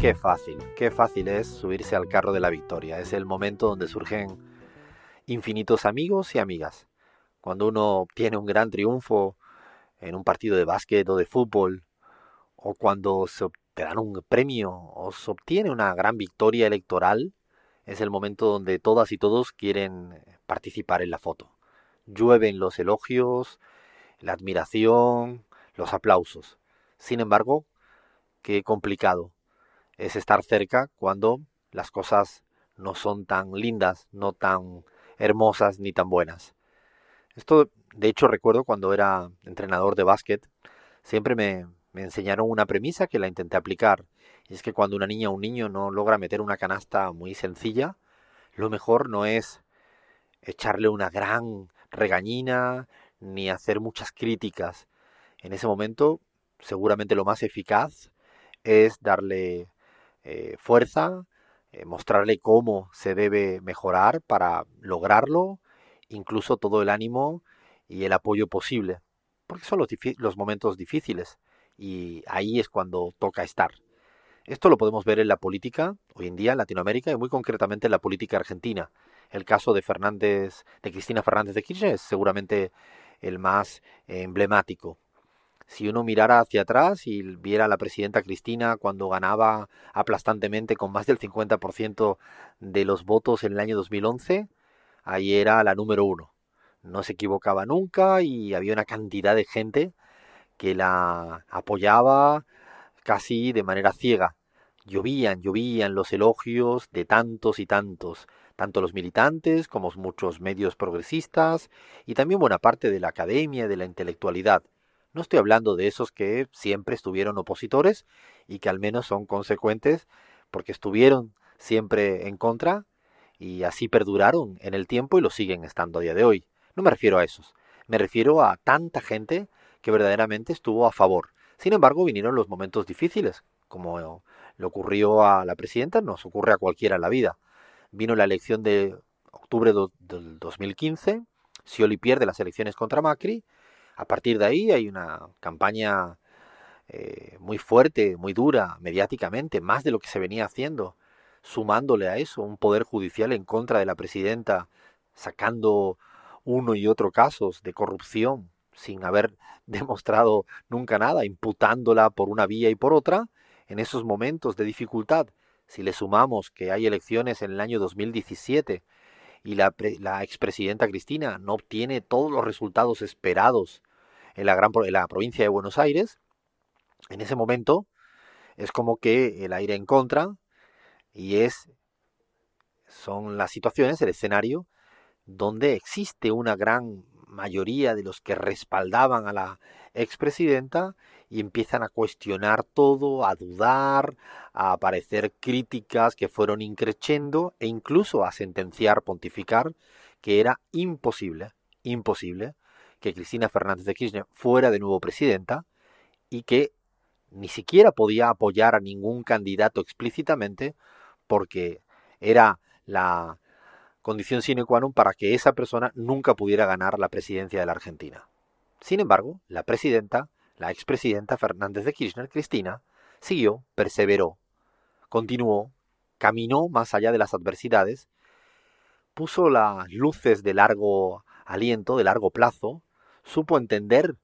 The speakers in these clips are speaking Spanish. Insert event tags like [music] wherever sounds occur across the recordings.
Qué fácil, qué fácil es subirse al carro de la victoria. Es el momento donde surgen infinitos amigos y amigas. Cuando uno obtiene un gran triunfo en un partido de básquet o de fútbol, o cuando se te dan un premio o se obtiene una gran victoria electoral, es el momento donde todas y todos quieren participar en la foto. Llueven los elogios, la admiración, los aplausos. Sin embargo, qué complicado es estar cerca cuando las cosas no son tan lindas, no tan hermosas ni tan buenas. Esto, de hecho, recuerdo cuando era entrenador de básquet, siempre me, me enseñaron una premisa que la intenté aplicar. Y es que cuando una niña o un niño no logra meter una canasta muy sencilla, lo mejor no es echarle una gran regañina ni hacer muchas críticas. En ese momento, seguramente lo más eficaz es darle eh, fuerza, eh, mostrarle cómo se debe mejorar para lograrlo, incluso todo el ánimo y el apoyo posible, porque son los, momentos difíciles y ahí es cuando toca estar. Esto lo podemos ver en la política hoy en día en Latinoamérica y muy concretamente en la política argentina. El caso de Fernández, de Cristina Fernández de Kirchner es seguramente el más emblemático. Si uno mirara hacia atrás y viera a la presidenta Cristina cuando ganaba aplastantemente con más del 50% de los votos en el año 2011, ahí era la número uno. No se equivocaba nunca y había una cantidad de gente que la apoyaba casi de manera ciega. Llovían, llovían los elogios de tantos y tantos, tanto los militantes como muchos medios progresistas y también buena parte de la academia y de la intelectualidad. No estoy hablando de esos que siempre estuvieron opositores y que al menos son consecuentes porque estuvieron siempre en contra y así perduraron en el tiempo y lo siguen estando a día de hoy. No me refiero a esos, me refiero a tanta gente que verdaderamente estuvo a favor. Sin embargo, vinieron los momentos difíciles, como le ocurrió a la presidenta, nos ocurre a cualquiera en la vida. Vino la elección de octubre del 2015, Scioli pierde las elecciones contra Macri, a partir de ahí hay una campaña eh, muy fuerte, muy dura, mediáticamente, más de lo que se venía haciendo, sumándole a eso un poder judicial en contra de la presidenta, sacando uno y otro casos de corrupción, sin haber [laughs] demostrado nunca nada, imputándola por una vía y por otra, en esos momentos de dificultad, si le sumamos que hay elecciones en el año 2017 y la, la expresidenta Cristina no obtiene todos los resultados esperados en la, gran, en la provincia de Buenos Aires, en ese momento es como que el aire en contra y es son las situaciones, el escenario donde existe una gran mayoría de los que respaldaban a la expresidenta y empiezan a cuestionar todo, a dudar, a aparecer críticas que fueron increciendo e incluso a sentenciar, pontificar que era imposible, imposible que Cristina Fernández de Kirchner fuera de nuevo presidenta y que ni siquiera podía apoyar a ningún candidato explícitamente porque era la condición sine qua non para que esa persona nunca pudiera ganar la presidencia de la Argentina. Sin embargo, la presidenta, la expresidenta Fernández de Kirchner, Cristina, siguió, perseveró, continuó, caminó más allá de las adversidades, puso las luces de largo aliento, de largo plazo, supo entender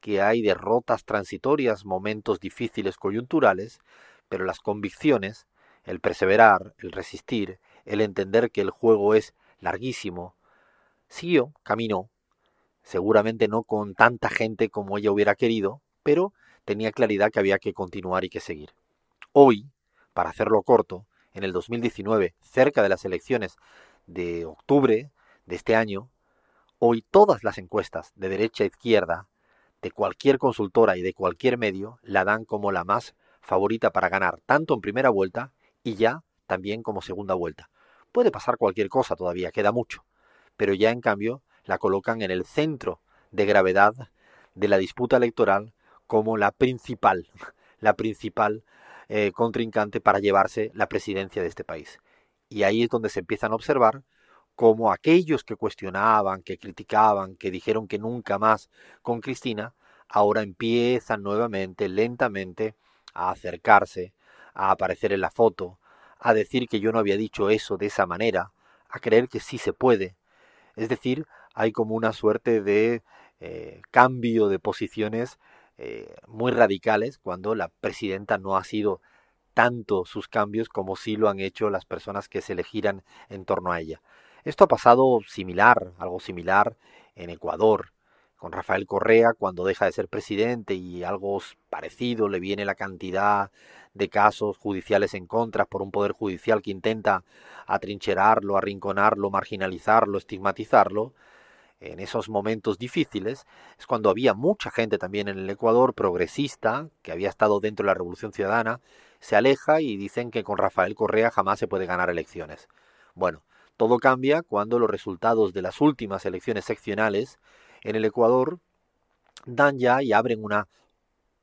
que hay derrotas transitorias, momentos difíciles coyunturales, pero las convicciones, el perseverar, el resistir, el entender que el juego es larguísimo, siguió, caminó, seguramente no con tanta gente como ella hubiera querido, pero tenía claridad que había que continuar y que seguir. Hoy, para hacerlo corto, en el 2019, cerca de las elecciones de octubre de este año, hoy todas las encuestas de derecha a izquierda, de cualquier consultora y de cualquier medio la dan como la más favorita para ganar, tanto en primera vuelta y ya también como segunda vuelta. Puede pasar cualquier cosa todavía, queda mucho, pero ya en cambio la colocan en el centro de gravedad de la disputa electoral como la principal, [laughs] la principal eh, contrincante para llevarse la presidencia de este país. Y ahí es donde se empiezan a observar cómo aquellos que cuestionaban, que criticaban, que dijeron que nunca más con Cristina, ahora empiezan nuevamente, lentamente, a acercarse, a aparecer en la foto, a decir que yo no había dicho eso de esa manera, a creer que sí se puede. Es decir, hay como una suerte de eh, cambio de posiciones eh, muy radicales cuando la presidenta no ha sido tanto sus cambios como sí lo han hecho las personas que se elegirán en torno a ella. Esto ha pasado similar, algo similar en Ecuador, con Rafael Correa cuando deja de ser presidente y algo parecido le viene la cantidad de casos judiciales en contra por un poder judicial que intenta atrincherarlo, arrinconarlo, marginalizarlo, estigmatizarlo, en esos momentos difíciles es cuando había mucha gente también en el Ecuador progresista que había estado dentro de la Revolución Ciudadana, se aleja y dicen que con Rafael Correa jamás se puede ganar elecciones. Bueno, todo cambia cuando los resultados de las últimas elecciones seccionales en el Ecuador dan ya y abren una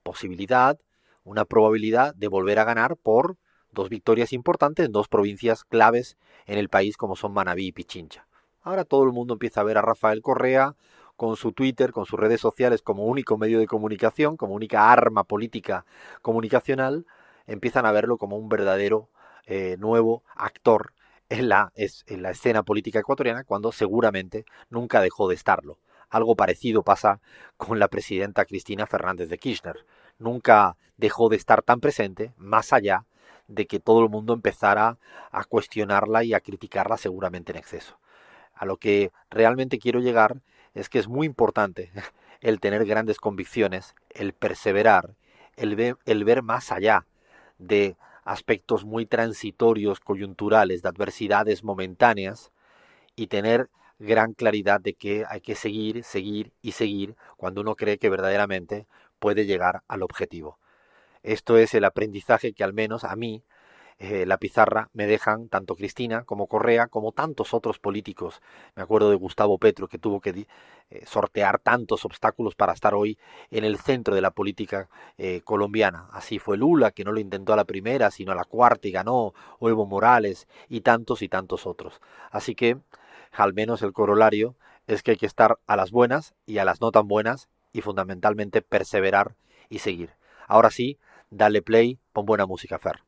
posibilidad, una probabilidad de volver a ganar por dos victorias importantes en dos provincias claves en el país como son Manabí y Pichincha. Ahora todo el mundo empieza a ver a Rafael Correa con su Twitter, con sus redes sociales como único medio de comunicación, como única arma política comunicacional, empiezan a verlo como un verdadero eh, nuevo actor en la, en la escena política ecuatoriana cuando seguramente nunca dejó de estarlo. Algo parecido pasa con la presidenta Cristina Fernández de Kirchner. Nunca dejó de estar tan presente, más allá de que todo el mundo empezara a cuestionarla y a criticarla seguramente en exceso. A lo que realmente quiero llegar es que es muy importante [laughs] el tener grandes convicciones, el perseverar, el el ver más allá de aspectos muy transitorios, coyunturales, de adversidades momentáneas, y tener gran claridad de que hay que seguir, seguir y seguir cuando uno cree que verdaderamente puede llegar al objetivo. Esto es el aprendizaje que al menos a mí eh, la pizarra me dejan tanto Cristina como Correa como tantos otros políticos. Me acuerdo de Gustavo Petro que tuvo que eh, sortear tantos obstáculos para estar hoy en el centro de la política eh, colombiana. Así fue Lula que no lo intentó a la primera sino a la cuarta y ganó, o Evo Morales y tantos y tantos otros. Así que al menos el corolario es que hay que estar a las buenas y a las no tan buenas y fundamentalmente perseverar y seguir. Ahora sí, dale play, pon buena música, Fer.